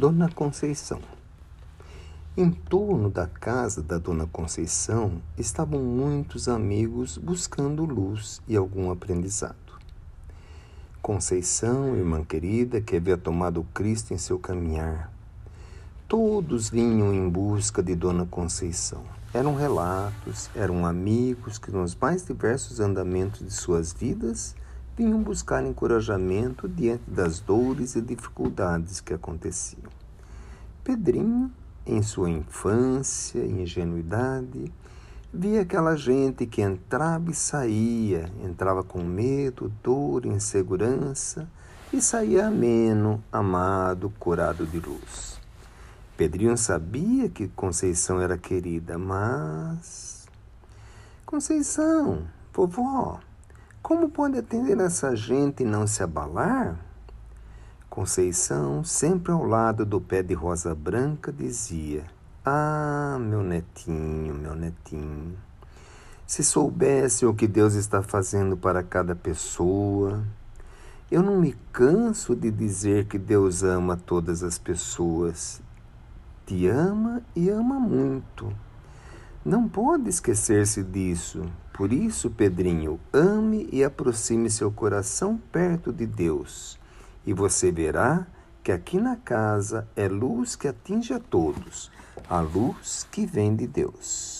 Dona Conceição. Em torno da casa da Dona Conceição estavam muitos amigos buscando luz e algum aprendizado. Conceição, irmã querida, que havia tomado Cristo em seu caminhar. Todos vinham em busca de Dona Conceição. Eram relatos, eram amigos que, nos mais diversos andamentos de suas vidas, vinham buscar encorajamento diante das dores e dificuldades que aconteciam. Pedrinho, em sua infância e ingenuidade, via aquela gente que entrava e saía, entrava com medo, dor, insegurança e saía ameno, amado, curado de luz. Pedrinho sabia que Conceição era querida, mas. Conceição, vovó, como pode atender essa gente e não se abalar? Conceição, sempre ao lado do pé de rosa branca, dizia: Ah, meu netinho, meu netinho, se soubesse o que Deus está fazendo para cada pessoa. Eu não me canso de dizer que Deus ama todas as pessoas. Te ama e ama muito. Não pode esquecer-se disso. Por isso, Pedrinho, ame e aproxime seu coração perto de Deus, e você verá que aqui na casa é luz que atinge a todos, a luz que vem de Deus.